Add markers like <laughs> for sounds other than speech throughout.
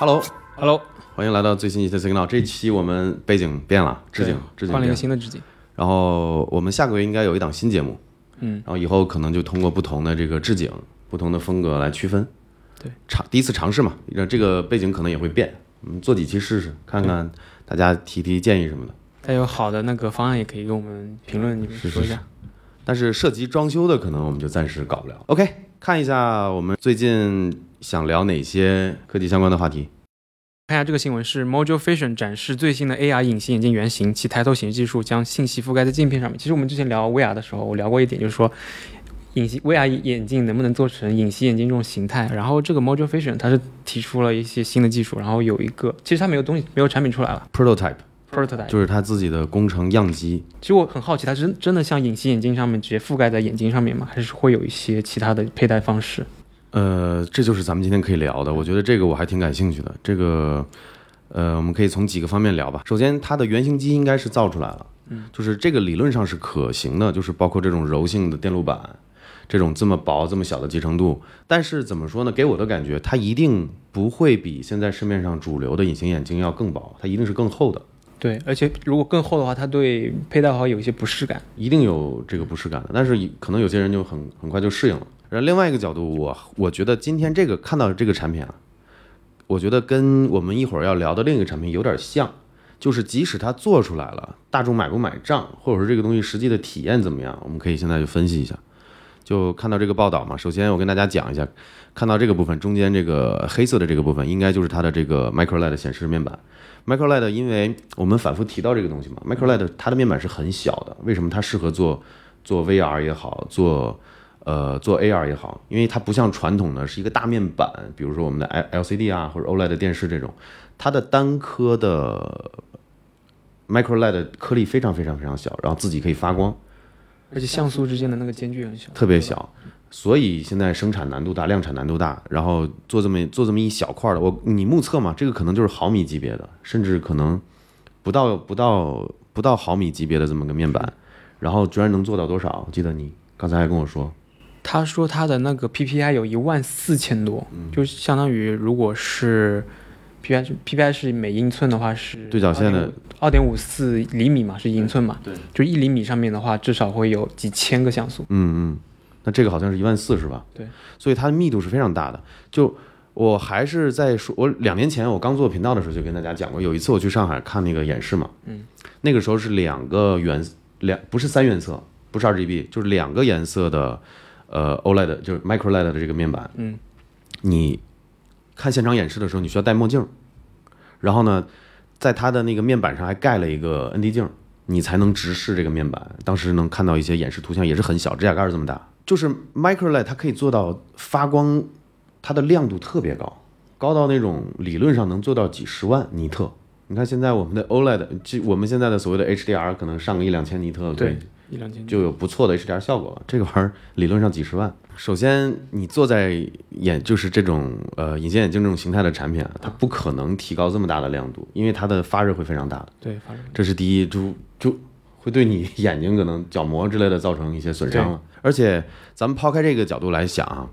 Hello，Hello，欢迎来到最新一期的 Signal。这期我们背景变了，置景置景换了一个新的置景。然后我们下个月应该有一档新节目，嗯，然后以后可能就通过不同的这个置景、不同的风格来区分。对，尝第一次尝试嘛，让这个背景可能也会变，我们做几期试试，看看大家提提建议什么的。还有好的那个方案也可以给我们评论里面是说一下。但是涉及装修的，可能我们就暂时搞不了。OK，看一下我们最近想聊哪些科技相关的话题。看一下这个新闻是 Mojo Vision 展示最新的 AR 隐形眼镜原型，其抬头显示技术将信息覆盖在镜片上面。其实我们之前聊 VR 的时候，我聊过一点，就是说隐形 VR 眼镜能不能做成隐形眼镜这种形态。然后这个 Mojo Vision 它是提出了一些新的技术，然后有一个其实它没有东西没有产品出来了 Prototype prototype。就是他自己的工程样机，其实我很好奇，它真真的像隐形眼镜上面直接覆盖在眼睛上面吗？还是会有一些其他的佩戴方式？呃，这就是咱们今天可以聊的。我觉得这个我还挺感兴趣的。这个，呃，我们可以从几个方面聊吧。首先，它的原型机应该是造出来了，嗯，就是这个理论上是可行的，就是包括这种柔性的电路板，这种这么薄、这么小的集成度。但是怎么说呢？给我的感觉，它一定不会比现在市面上主流的隐形眼镜要更薄，它一定是更厚的，对，而且如果更厚的话，它对佩戴的话有一些不适感。一定有这个不适感的。但是可能有些人就很很快就适应了。然后另外一个角度，我我觉得今天这个看到这个产品啊，我觉得跟我们一会儿要聊的另一个产品有点像，就是即使它做出来了，大众买不买账，或者说这个东西实际的体验怎么样，我们可以现在就分析一下。就看到这个报道嘛，首先我跟大家讲一下，看到这个部分中间这个黑色的这个部分，应该就是它的这个 Micro LED 显示面板。Micro LED，因为我们反复提到这个东西嘛，Micro LED 它的面板是很小的，为什么它适合做做 VR 也好，做呃做 AR 也好？因为它不像传统的是一个大面板，比如说我们的 L LCD 啊或者 OLED 电视这种，它的单颗的 Micro LED 颗粒非常非常非常小，然后自己可以发光。而且像素之间的那个间距很小，特别小，所以现在生产难度大，量产难度大，然后做这么做这么一小块的，我你目测嘛，这个可能就是毫米级别的，甚至可能不到不到不到毫米级别的这么个面板，然后居然能做到多少？我记得你刚才还跟我说，他说他的那个 PPI 有一万四千多，嗯就相当于如果是 PPI 是 PPI 是每英寸的话是对角线的二点五四厘米嘛，是英寸嘛，对，就一厘米上面的话至少会有几千个像素。嗯嗯，那这个好像是一万四是吧？对，所以它的密度是非常大的。就我还是在说，我两年前我刚做频道的时候就跟大家讲过，有一次我去上海看那个演示嘛，嗯，那个时候是两个原两不是三原色，不是 RGB，就是两个颜色的呃 OLED，就是 Micro LED 的这个面板，嗯，你看现场演示的时候，你需要戴墨镜，然后呢，在它的那个面板上还盖了一个 ND 镜，你才能直视这个面板。当时能看到一些演示图像，也是很小，指甲盖这么大。就是 Micro LED 它可以做到发光，它的亮度特别高，高到那种理论上能做到几十万尼特。你看现在我们的 OLED，就我们现在的所谓的 HDR，可能上个一两千尼特，对，一两千就有不错的 HDR 效果了。这个玩意儿理论上几十万。首先，你坐在眼就是这种呃隐形眼镜这种形态的产品啊，它不可能提高这么大的亮度，因为它的发热会非常大的。对，发热这是第一，就就会对你 <laughs> 眼睛可能角膜之类的造成一些损伤了。而且咱们抛开这个角度来想啊，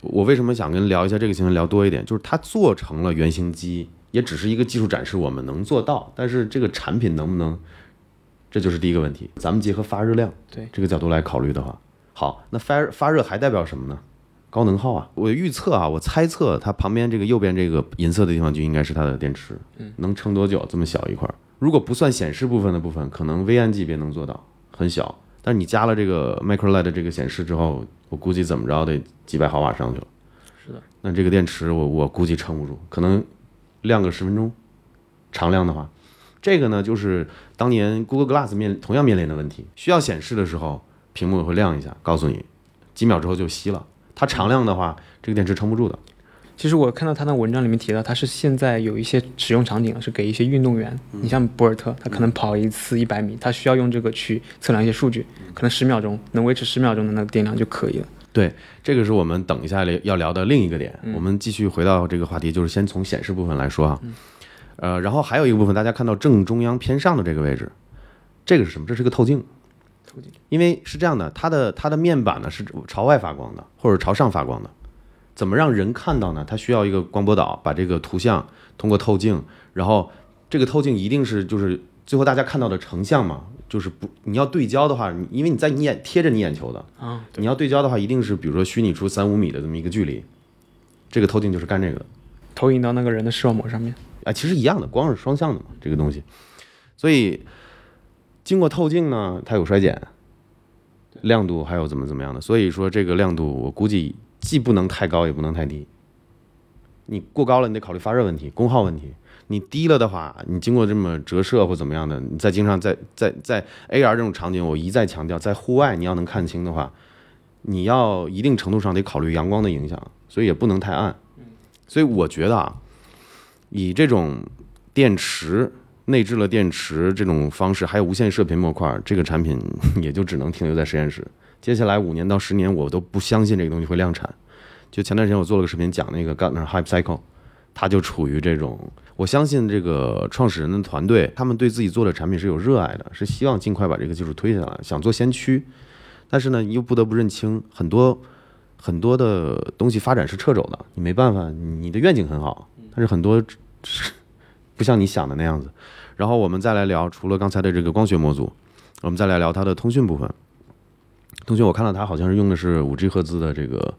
我为什么想跟聊一下这个新闻聊多一点，就是它做成了原型机，也只是一个技术展示，我们能做到，但是这个产品能不能，这就是第一个问题。咱们结合发热量对这个角度来考虑的话，好，那发发热还代表什么呢？高能耗啊！我预测啊，我猜测它旁边这个右边这个银色的地方就应该是它的电池，嗯，能撑多久？这么小一块儿，如果不算显示部分的部分，可能微暗级别能做到，很小。但是你加了这个 Micro LED 这个显示之后，我估计怎么着得几百毫瓦上去了。是的，那这个电池我我估计撑不住，可能亮个十分钟，常亮的话，这个呢就是当年 Google Glass 面同样面临的问题，需要显示的时候，屏幕会亮一下，告诉你几秒之后就熄了。它常亮的话，这个电池撑不住的。其实我看到他的文章里面提到，他是现在有一些使用场景是给一些运动员，你像博尔特，他可能跑一次一百米，他需要用这个去测量一些数据，可能十秒钟能维持十秒钟的那个电量就可以了。对，这个是我们等一下要聊的另一个点。我们继续回到这个话题，就是先从显示部分来说啊。呃，然后还有一个部分，大家看到正中央偏上的这个位置，这个是什么？这是个透镜。透镜。因为是这样的，它的它的面板呢是朝外发光的，或者朝上发光的。怎么让人看到呢？它需要一个光波导把这个图像通过透镜，然后这个透镜一定是就是最后大家看到的成像嘛，就是不你要对焦的话，因为你在你眼贴着你眼球的，啊，你要对焦的话，一定是比如说虚拟出三五米的这么一个距离，这个透镜就是干这个的。投影到那个人的视网膜上面。啊，其实一样的，光是双向的嘛，这个东西。所以经过透镜呢，它有衰减，亮度还有怎么怎么样的。所以说这个亮度，我估计既不能太高，也不能太低。你过高了，你得考虑发热问题、功耗问题。你低了的话，你经过这么折射或怎么样的，你再经常在在在 AR 这种场景，我一再强调，在户外你要能看清的话，你要一定程度上得考虑阳光的影响，所以也不能太暗。所以我觉得啊，以这种电池内置了电池这种方式，还有无线射频模块，这个产品 <laughs> 也就只能停留在实验室。接下来五年到十年，我都不相信这个东西会量产。就前段时间我做了个视频讲那个 Gartner Hype Cycle，它就处于这种，我相信这个创始人的团队，他们对自己做的产品是有热爱的，是希望尽快把这个技术推下来，想做先驱。但是呢，又不得不认清很多很多的东西发展是掣肘的，你没办法，你的愿景很好，但是很多不像你想的那样子。然后我们再来聊，除了刚才的这个光学模组，我们再来聊它的通讯部分。通讯我看到它好像是用的是五 G 赫兹的这个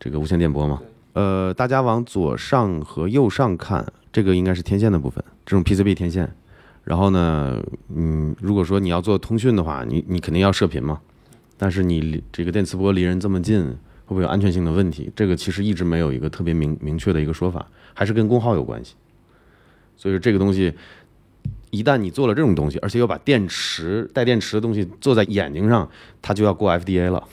这个无线电波嘛。呃，大家往左上和右上看，这个应该是天线的部分，这种 PCB 天线。然后呢，嗯，如果说你要做通讯的话，你你肯定要射频嘛。但是你离这个电磁波离人这么近，会不会有安全性的问题？这个其实一直没有一个特别明明确的一个说法，还是跟功耗有关系。所以说这个东西，一旦你做了这种东西，而且又把电池带电池的东西做在眼睛上，它就要过 FDA 了。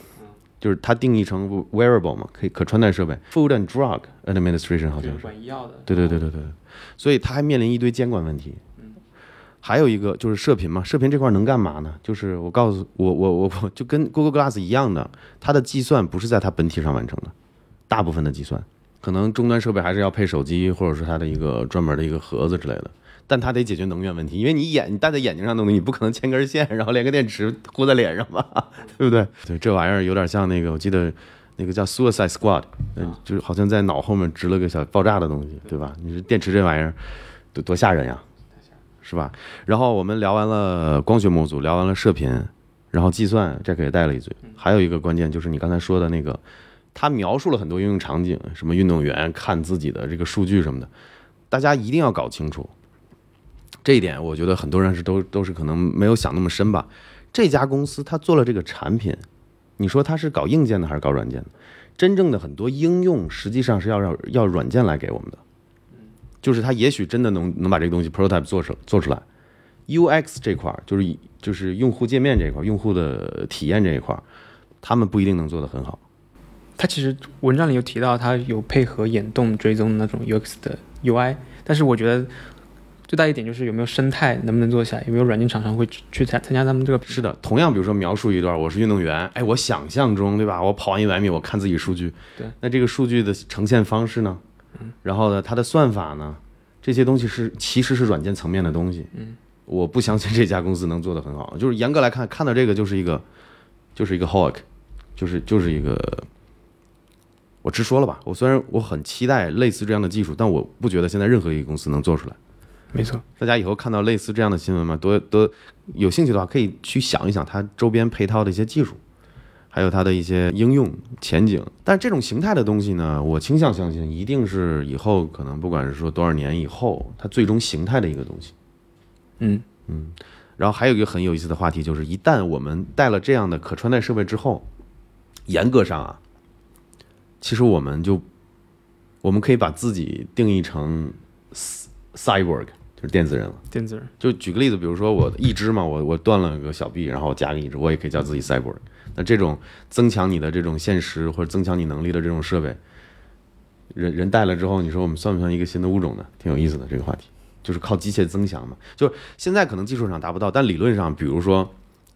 就是它定义成 wearable 嘛，可以可穿戴设备，Food and Drug Administration 好像是。管医药的。对对对对对，所以它还面临一堆监管问题。还有一个就是射频嘛，射频这块能干嘛呢？就是我告诉我我我我就跟 Google Glass 一样的，它的计算不是在它本体上完成的，大部分的计算可能终端设备还是要配手机或者是它的一个专门的一个盒子之类的，但它得解决能源问题，因为你眼你戴在眼睛上的东西，你不可能牵根线然后连个电池糊在脸上吧，<laughs> 对不对？对，这玩意儿有点像那个，我记得那个叫 Suicide Squad，嗯，就好像在脑后面植了个小爆炸的东西，对吧？你说电池这玩意儿多多吓人呀！是吧？然后我们聊完了光学模组，聊完了射频，然后计算这个也带了一嘴。还有一个关键就是你刚才说的那个，他描述了很多应用场景，什么运动员看自己的这个数据什么的，大家一定要搞清楚这一点。我觉得很多人是都都是可能没有想那么深吧。这家公司他做了这个产品，你说他是搞硬件的还是搞软件的？真正的很多应用实际上是要让要软件来给我们的。就是它也许真的能能把这个东西 prototype 做出做出来，UX 这块儿就是就是用户界面这块儿，用户的体验这一块儿，他们不一定能做得很好。它其实文章里有提到，它有配合眼动追踪那种 UX 的 UI，但是我觉得最大一点就是有没有生态，能不能做起来，有没有软件厂商会去参参加他们这个？是的，同样比如说描述一段，我是运动员，哎，我想象中对吧？我跑完一百米，我看自己数据，对，那这个数据的呈现方式呢？嗯然后呢，它的算法呢，这些东西是其实是软件层面的东西。嗯，我不相信这家公司能做得很好。就是严格来看，看到这个就是一个，就是一个 hawk，就是就是一个。我直说了吧，我虽然我很期待类似这样的技术，但我不觉得现在任何一个公司能做出来。没错，大家以后看到类似这样的新闻嘛，多多有兴趣的话，可以去想一想它周边配套的一些技术。还有它的一些应用前景，但这种形态的东西呢，我倾向相信一定是以后可能不管是说多少年以后，它最终形态的一个东西。嗯嗯。然后还有一个很有意思的话题，就是一旦我们带了这样的可穿戴设备之后，严格上啊，其实我们就我们可以把自己定义成 cyborg，就是电子人了。电子人。就举个例子，比如说我一只嘛，我我断了个小臂，然后我加个一只，我也可以叫自己 cyborg。那这种增强你的这种现实或者增强你能力的这种设备，人人带了之后，你说我们算不算一个新的物种呢？挺有意思的这个话题，就是靠机械增强嘛。就现在可能技术上达不到，但理论上，比如说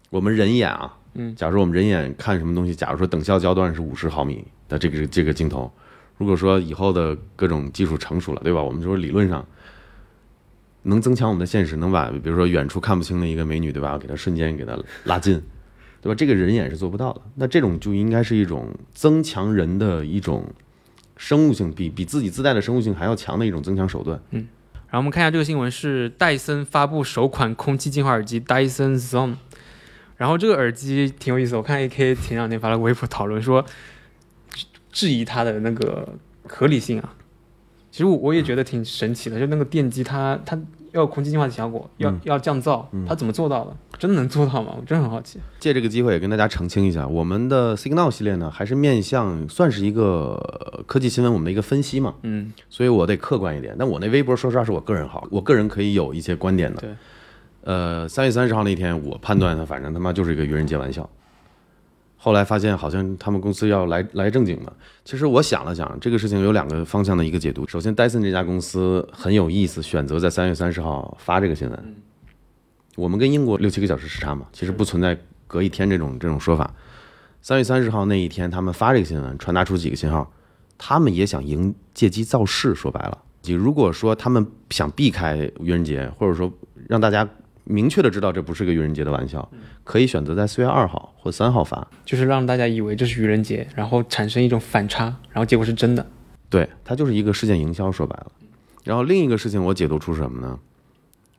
我们人眼啊，嗯，假如说我们人眼看什么东西，假如说等效焦段是五十毫米的这个这个镜头，如果说以后的各种技术成熟了，对吧？我们说理论上能增强我们的现实，能把比如说远处看不清的一个美女，对吧？给她瞬间给她拉近。对吧？这个人眼是做不到的。那这种就应该是一种增强人的一种生物性比比自己自带的生物性还要强的一种增强手段。嗯然后我们看一下这个新闻是戴森发布首款空气净化耳机 Dyson Zone，然后这个耳机挺有意思，我看 AK 前两天发了个微博讨论说质疑它的那个合理性啊。其实我我也觉得挺神奇的，就那个电机它它要空气净化的效果，要、嗯要降噪，它怎么做到的？真的能做到吗？我真的很好奇。借这个机会也跟大家澄清一下，我们的 Signal 系列呢，还是面向算是一个呃科技新闻我们的一个分析嘛，嗯，所以我得客观一点。但我那微博说实话是我个人号，我个人可以有一些观点的。对。呃，三月三十号那天，我判断他反正他妈就是一个愚人节玩笑。后来发现好像他们公司要来来正经的。其实我想了想，这个事情有两个方向的一个解读。首先，戴森这家公司很有意思，选择在三月三十号发这个新闻。我们跟英国六七个小时时差嘛，其实不存在隔一天这种这种说法。三月三十号那一天，他们发这个新闻，传达出几个信号，他们也想迎借机造势。说白了，你如果说他们想避开愚人节，或者说让大家明确的知道这不是个愚人节的玩笑，可以选择在四月二号或三号发。就是让大家以为这是愚人节，然后产生一种反差，然后结果是真的。对，它就是一个事件营销，说白了。然后另一个事情，我解读出什么呢？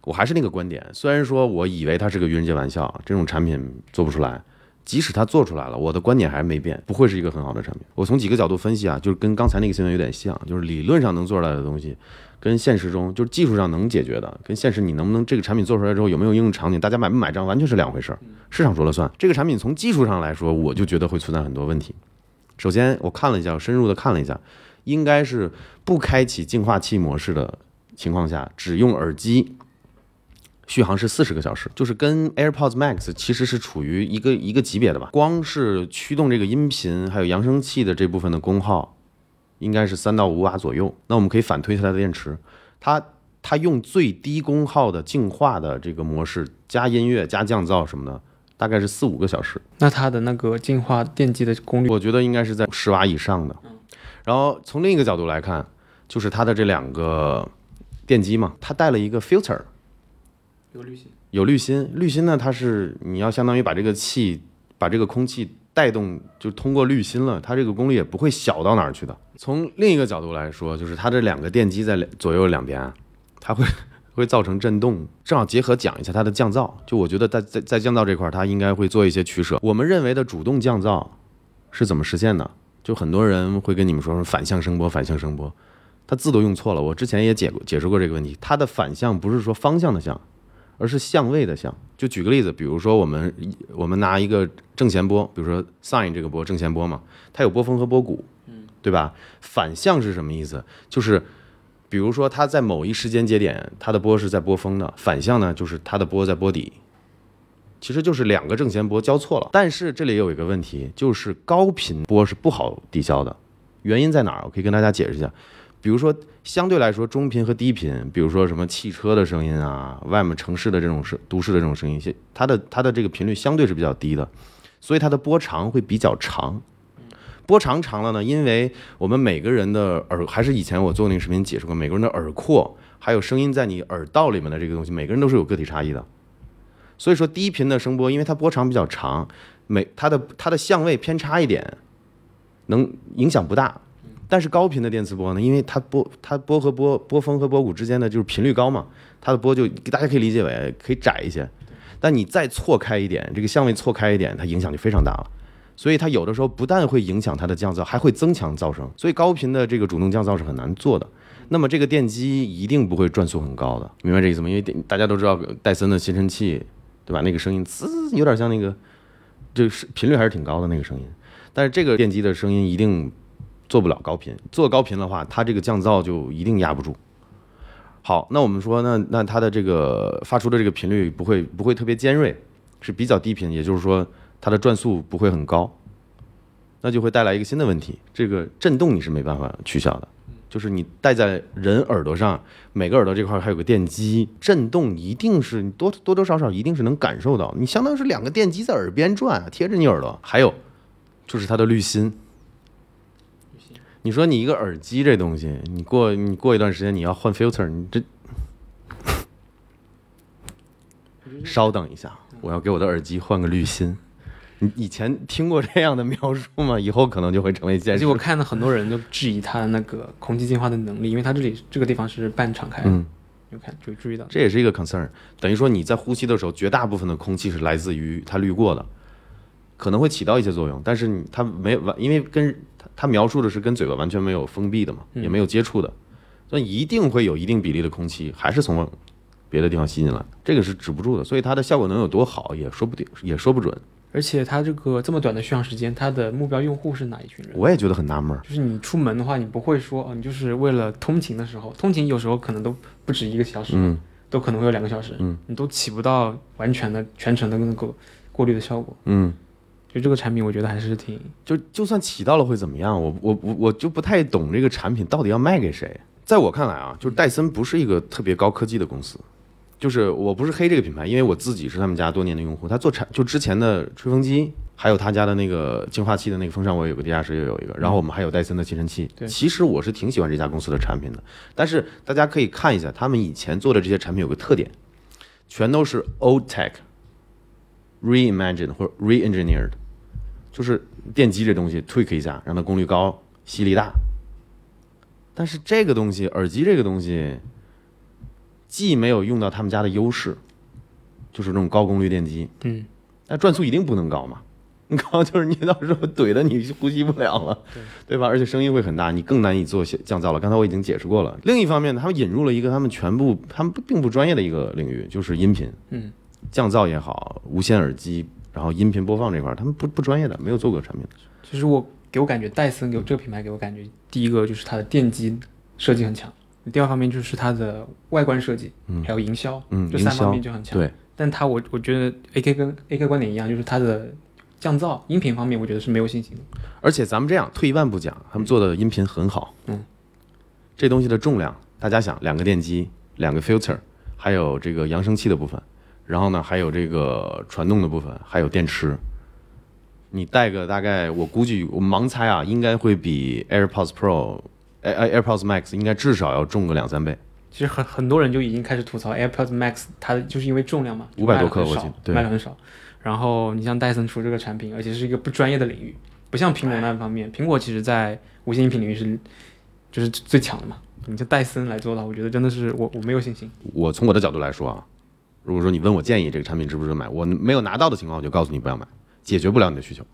我还是那个观点，虽然说我以为它是个愚人节玩笑，这种产品做不出来，即使它做出来了，我的观点还是没变，不会是一个很好的产品。我从几个角度分析啊，就是跟刚才那个新闻有点像，就是理论上能做出来的东西，跟现实中就是技术上能解决的，跟现实你能不能这个产品做出来之后有没有应用场景，大家买不买账完全是两回事儿，市场说了算。这个产品从技术上来说，我就觉得会存在很多问题。首先，我看了一下，我深入的看了一下，应该是不开启净化器模式的情况下，只用耳机，续航是四十个小时，就是跟 AirPods Max 其实是处于一个一个级别的吧。光是驱动这个音频还有扬声器的这部分的功耗，应该是三到五瓦左右。那我们可以反推它的电池，它它用最低功耗的净化的这个模式，加音乐加降噪什么的，大概是四五个小时。那它的那个净化电机的功率，我觉得应该是在十瓦以上的。然后从另一个角度来看，就是它的这两个电机嘛，它带了一个 filter，有滤芯。有滤芯。滤芯呢，它是你要相当于把这个气，把这个空气带动，就通过滤芯了，它这个功率也不会小到哪儿去的。从另一个角度来说，就是它这两个电机在左右两边，它会 <laughs> 会造成震动。正好结合讲一下它的降噪，就我觉得在在在降噪这块儿，它应该会做一些取舍。我们认为的主动降噪是怎么实现的？就很多人会跟你们说说反向声波，反向声波，它字都用错了。我之前也解过解释过这个问题，它的反向不是说方向的向，而是相位的相。就举个例子，比如说我们我们拿一个正弦波，比如说 sin 这个波正弦波嘛，它有波峰和波谷，对吧？反向是什么意思？就是比如说它在某一时间节点，它的波是在波峰的，反向呢就是它的波在波底。其实就是两个正弦波交错了，但是这里有一个问题，就是高频波是不好抵消的，原因在哪儿？我可以跟大家解释一下。比如说，相对来说，中频和低频，比如说什么汽车的声音啊，外面城市的这种声、都市的这种声音，它的它的这个频率相对是比较低的，所以它的波长会比较长。波长长了呢，因为我们每个人的耳，还是以前我做那个视频解释过，每个人的耳廓还有声音在你耳道里面的这个东西，每个人都是有个体差异的。所以说低频的声波，因为它波长比较长，每它的它的相位偏差一点，能影响不大。但是高频的电磁波呢，因为它波它波和波波峰和波谷之间的就是频率高嘛，它的波就大家可以理解为可以窄一些。但你再错开一点，这个相位错开一点，它影响就非常大了。所以它有的时候不但会影响它的降噪，还会增强噪声。所以高频的这个主动降噪是很难做的。那么这个电机一定不会转速很高的，明白这意思吗？因为大家都知道戴森的吸尘器，对吧？那个声音滋，有点像那个，就是频率还是挺高的那个声音。但是这个电机的声音一定做不了高频，做高频的话，它这个降噪就一定压不住。好，那我们说，那那它的这个发出的这个频率不会不会特别尖锐，是比较低频，也就是说它的转速不会很高，那就会带来一个新的问题，这个震动你是没办法取消的，就是你戴在人耳朵上，每个耳朵这块还有个电机，震动一定是多多多少少一定是能感受到，你相当于是两个电机在耳边转，贴着你耳朵，还有就是它的滤芯。你说你一个耳机这东西，你过你过一段时间你要换 filter，你这稍等一下，我要给我的耳机换个滤芯。你以前听过这样的描述吗？以后可能就会成为现实而且。我看到很多人就质疑它的那个空气净化的能力，因为它这里这个地方是半敞开的，嗯，有看就注意到。这也是一个 concern，等于说你在呼吸的时候，绝大部分的空气是来自于它滤过的，可能会起到一些作用，但是你它没完，因为跟它它描述的是跟嘴巴完全没有封闭的嘛，也没有接触的，所以一定会有一定比例的空气还是从别的地方吸进来，这个是止不住的，所以它的效果能有多好也说不定，也说不准。而且它这个这么短的续航时间，它的目标用户是哪一群人？我也觉得很纳闷儿，就是你出门的话，你不会说哦，你就是为了通勤的时候，通勤有时候可能都不止一个小时，嗯都可能会有两个小时，嗯，你都起不到完全的全程的那个过滤的效果。嗯。就这个产品，我觉得还是挺就就算起到了会怎么样？我我我我就不太懂这个产品到底要卖给谁。在我看来啊，就是戴森不是一个特别高科技的公司，就是我不是黑这个品牌，因为我自己是他们家多年的用户。他做产就之前的吹风机，还有他家的那个净化器的那个风扇，我有个地下室也有一个，然后我们还有戴森的吸尘器。对其实我是挺喜欢这家公司的产品的，但是大家可以看一下他们以前做的这些产品有个特点，全都是 old tech reimagined 或者 re-engineered。就是电机这东西 tweak 一下，让它功率高、吸力大。但是这个东西，耳机这个东西，既没有用到他们家的优势，就是这种高功率电机，嗯，但转速一定不能高嘛。你高就是你到时候怼的你呼吸不了了，对对吧？而且声音会很大，你更难以做降噪了。刚才我已经解释过了。另一方面呢，他们引入了一个他们全部他们并不专业的一个领域，就是音频，嗯，降噪也好，无线耳机，然后音频播放这块儿，他们不不专业的，没有做过产品。其实我给我感觉戴森给我这个品牌给我感觉，第一个就是它的电机设计很强，第二方面就是它的外观设计，嗯还有营销，嗯，这三方面就很强。对，但它我我觉得 AK 跟 AK 观点一样，就是它的降噪音频方面，我觉得是没有信心的。而且咱们这样退一万步讲，他们做的音频很好。嗯，这东西的重量，大家想，两个电机，两个 filter，还有这个扬声器的部分，然后呢，还有这个传动的部分，还有电池。你带个大概，我估计我盲猜啊，应该会比 AirPods Pro、AirPods Max 应该至少要重个两三倍。其实很很多人就已经开始吐槽 AirPods Max，它就是因为重量嘛，500多克我记得卖的很少。然后你像戴森出这个产品，而且是一个不专业的领域，不像苹果那方面，苹果其实在无线音频领域是就是最强的嘛。你像戴森来做的话，我觉得真的是我我没有信心。我从我的角度来说啊，如果说你问我建议这个产品值不值得买，我没有拿到的情况，我就告诉你不要买，解决不了你的需求，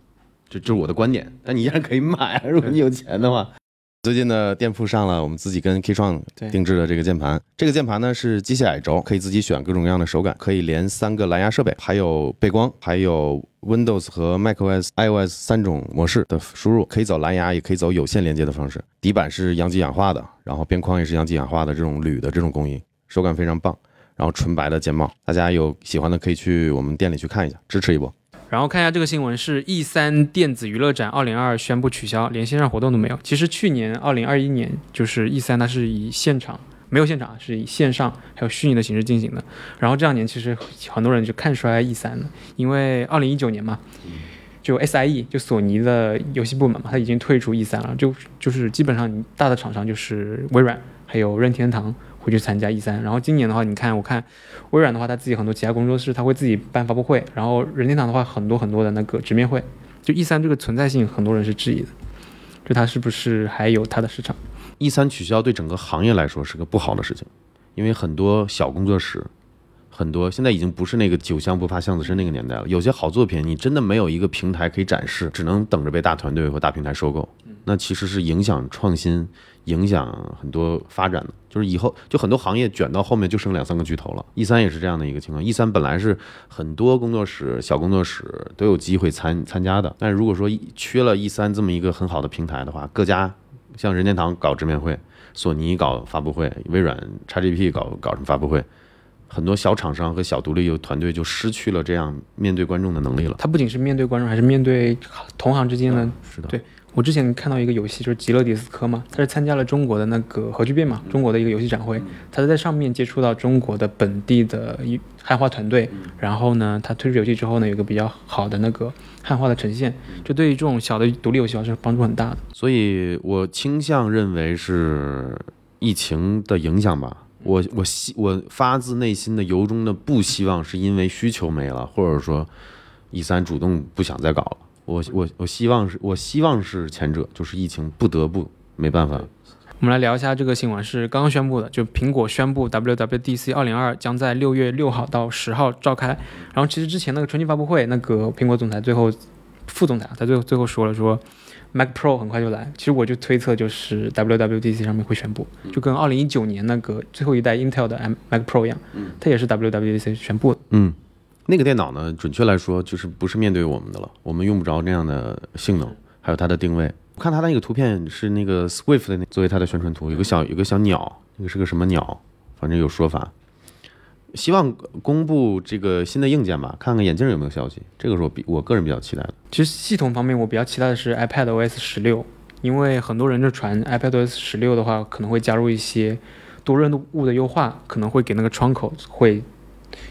这这是我的观点。但你依然可以买，如果你有钱的话。<laughs> 最近的，店铺上了我们自己跟 K 创定制的这个键盘，这个键盘呢是机械矮轴，可以自己选各种各样的手感，可以连三个蓝牙设备，还有背光，还有 Windows 和 macOS、iOS 三种模式的输入，可以走蓝牙，也可以走有线连接的方式。底板是阳极氧化的，然后边框也是阳极氧化的这种铝的这种工艺，手感非常棒。然后纯白的键帽，大家有喜欢的可以去我们店里去看一下，支持一波。然后看一下这个新闻是 E 三电子娱乐展二零二宣布取消，连线上活动都没有。其实去年二零二一年就是 E 三，它是以现场没有现场，是以线上还有虚拟的形式进行的。然后这两年其实很多人就看衰 E 三了，因为二零一九年嘛，就 SIE 就索尼的游戏部门嘛，它已经退出 E 三了，就就是基本上大的厂商就是微软还有任天堂会去参加 E 三。然后今年的话，你看我看微软的话，它自己很多其他工作室，它会自己办发布会，然后任天堂的话，很多很多的那个直面会。就 E 三这个存在性，很多人是质疑的，就它是不是还有它的市场？E 三取消对整个行业来说是个不好的事情，因为很多小工作室，很多现在已经不是那个酒香不怕巷子深那个年代了。有些好作品你真的没有一个平台可以展示，只能等着被大团队或大平台收购，那其实是影响创新、影响很多发展的。就是以后就很多行业卷到后面就剩两三个巨头了。E 三也是这样的一个情况。E 三本来是很多工作室、小工作室都有机会参参加的，但是如果说缺了 E 三这么一个很好的平台的话，各家像任天堂搞直面会，索尼搞发布会，微软 XGP 搞搞什么发布会，很多小厂商和小独立游团队就失去了这样面对观众的能力了。它不仅是面对观众，还是面对同行之间的是的，对我之前看到一个游戏，就是极乐迪斯科嘛，他是参加了中国的那个核聚变嘛，中国的一个游戏展会，他是在上面接触到中国的本地的一汉化团队，然后呢，他推出游戏之后呢，有一个比较好的那个汉化的呈现，就对于这种小的独立游戏是帮助很大的。所以我倾向认为是疫情的影响吧。我我希我发自内心的由衷的不希望是因为需求没了，或者说，E 三主动不想再搞了。我我我希望是我希望是前者，就是疫情不得不没办法。我们来聊一下这个新闻，是刚刚宣布的，就苹果宣布 WWDC 2022将在六月六号到十号召开。然后其实之前那个春季发布会，那个苹果总裁最后副总裁他最后最后说了说。Mac Pro 很快就来，其实我就推测就是 WWDC 上面会宣布，就跟二零一九年那个最后一代 Intel 的 Mac Pro 一样，它也是 WWDC 宣布的。嗯，那个电脑呢，准确来说就是不是面对我们的了，我们用不着那样的性能，还有它的定位。我看它那个图片是那个 Swift 的作为它的宣传图，有个小有个小鸟，那个是个什么鸟？反正有说法。希望公布这个新的硬件吧，看看眼镜有没有消息。这个是我比我个人比较期待的。其实系统方面，我比较期待的是 iPad OS 十六，因为很多人就传 iPad OS 十六的话，可能会加入一些多任务的优化，可能会给那个窗口会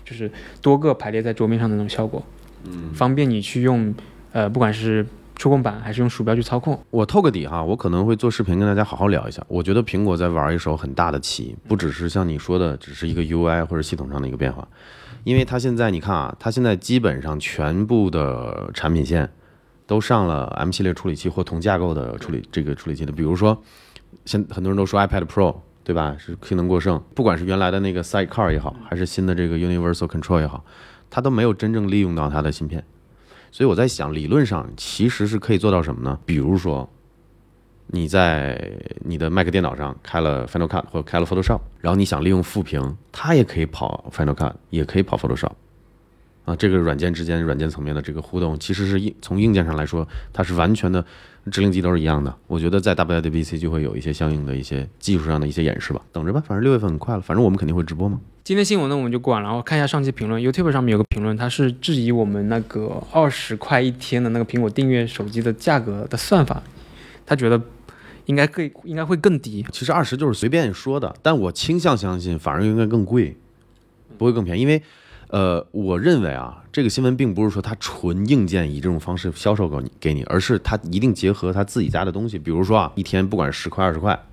就是多个排列在桌面上的那种效果，嗯，方便你去用，呃，不管是。触控板还是用鼠标去操控。我透个底哈，我可能会做视频跟大家好好聊一下。我觉得苹果在玩一手很大的棋，不只是像你说的，只是一个 UI 或者系统上的一个变化。因为它现在你看啊，它现在基本上全部的产品线都上了 M 系列处理器或同架构的处理这个处理器的。比如说，现很多人都说 iPad Pro 对吧，是性能过剩。不管是原来的那个 Sidecar 也好，还是新的这个 Universal Control 也好，它都没有真正利用到它的芯片。所以我在想，理论上其实是可以做到什么呢？比如说，你在你的 Mac 电脑上开了 Final Cut 或者开了 Photoshop，然后你想利用副屏，它也可以跑 Final Cut，也可以跑 Photoshop。啊，这个软件之间、软件层面的这个互动，其实是硬从硬件上来说，它是完全的指令集都是一样的。我觉得在 WWDC 就会有一些相应的一些技术上的一些演示吧，等着吧，反正六月份很快了，反正我们肯定会直播嘛。今天新闻呢我们就过完了，然后看一下上期评论，YouTube 上面有个评论，他是质疑我们那个二十块一天的那个苹果订阅手机的价格的算法，他觉得应该更应该会更低。其实二十就是随便说的，但我倾向相信反而应该更贵，不会更便宜，因为。呃，我认为啊，这个新闻并不是说它纯硬件以这种方式销售给你给你，而是它一定结合它自己家的东西。比如说啊，一天不管十块二十块，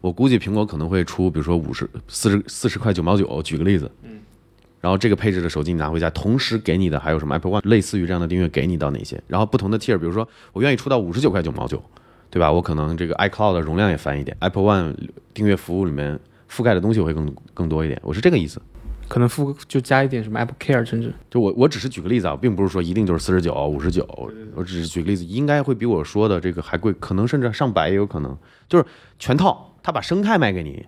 我估计苹果可能会出，比如说五十四十四十块九毛九，举个例子，嗯，然后这个配置的手机你拿回家，同时给你的还有什么 Apple One，类似于这样的订阅给你到哪些？然后不同的 tier，比如说我愿意出到五十九块九毛九，对吧？我可能这个 iCloud 的容量也翻一点，Apple One 订阅服务里面覆盖的东西会更更多一点，我是这个意思。可能付就加一点什么 Apple Care，甚至就我我只是举个例子啊，并不是说一定就是四十九、五十九，我只是举个例子，应该会比我说的这个还贵，可能甚至上百也有可能。就是全套，他把生态卖给你，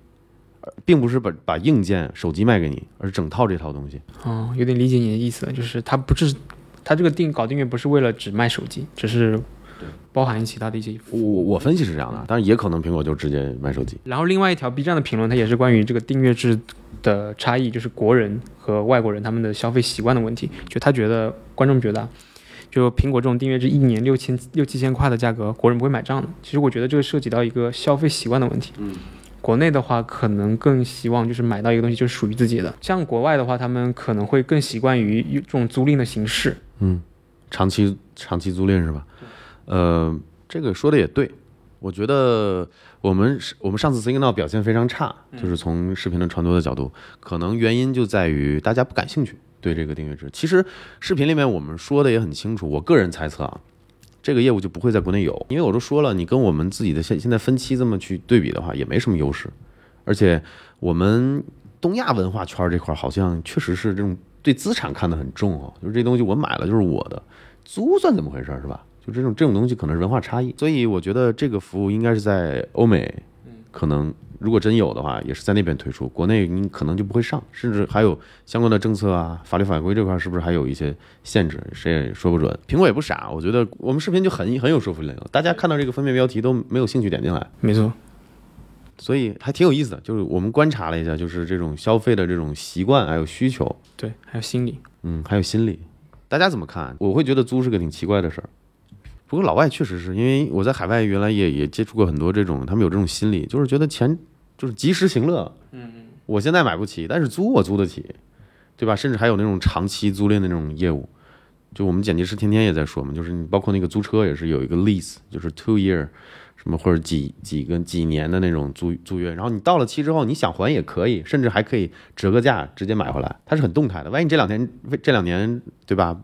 并不是把把硬件手机卖给你，而是整套这套东西。哦，有点理解你的意思了，就是他不是他这个定搞订阅不是为了只卖手机，只是。包含其他的一些，我我分析是这样的，但是也可能苹果就直接卖手机。然后另外一条 B 站的评论，它也是关于这个订阅制的差异，就是国人和外国人他们的消费习惯的问题。就他觉得观众觉得，啊就苹果这种订阅制一年六千六七千块的价格，国人不会买账的。其实我觉得这个涉及到一个消费习惯的问题。嗯，国内的话可能更希望就是买到一个东西就是属于自己的，像国外的话，他们可能会更习惯于这种租赁的形式。嗯，长期长期租赁是吧？呃，这个说的也对，我觉得我们我们上次 Signal 表现非常差，就是从视频的传播的角度，可能原因就在于大家不感兴趣对这个订阅制。其实视频里面我们说的也很清楚，我个人猜测啊，这个业务就不会在国内有，因为我都说了，你跟我们自己的现现在分期这么去对比的话，也没什么优势，而且我们东亚文化圈这块好像确实是这种对资产看得很重哦，就是这东西我买了就是我的，租算怎么回事是吧？就这种这种东西可能是文化差异，所以我觉得这个服务应该是在欧美，可能如果真有的话，也是在那边推出，国内你可能就不会上，甚至还有相关的政策啊、法律法规这块是不是还有一些限制，谁也说不准。苹果也不傻，我觉得我们视频就很很有说服力了，大家看到这个封面标题都没有兴趣点进来，没错，所以还挺有意思的，就是我们观察了一下，就是这种消费的这种习惯还有需求，对，还有心理，嗯，还有心理，大家怎么看？我会觉得租是个挺奇怪的事儿。不过老外确实是因为我在海外原来也也接触过很多这种，他们有这种心理，就是觉得钱就是及时行乐。嗯嗯，我现在买不起，但是租我租得起，对吧？甚至还有那种长期租赁的那种业务，就我们剪辑师天天也在说嘛，就是你包括那个租车也是有一个 lease，就是 two year 什么或者几几个几年的那种租租约，然后你到了期之后你想还也可以，甚至还可以折个价直接买回来，它是很动态的。万一这两天这两年对吧？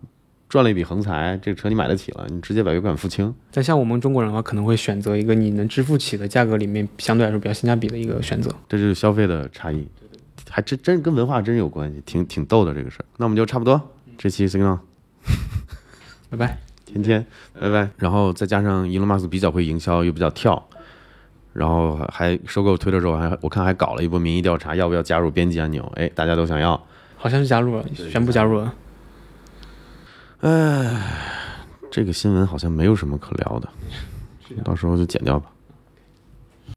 赚了一笔横财，这个车你买得起了，你直接把油管付清。但像我们中国人的话，可能会选择一个你能支付起的价格里面相对来说比较性价比的一个选择。这就是消费的差异，还真真跟文化真有关系，挺挺逗的这个事儿。那我们就差不多，这期 Signal <laughs> 拜拜。天天拜拜。然后再加上 Elon Musk 比较会营销，又比较跳，然后还收购推特之后，还我看还搞了一波民意调查，要不要加入编辑按钮？哎，大家都想要。好像是加入了，全部加入了。哎，这个新闻好像没有什么可聊的，到时候就剪掉吧。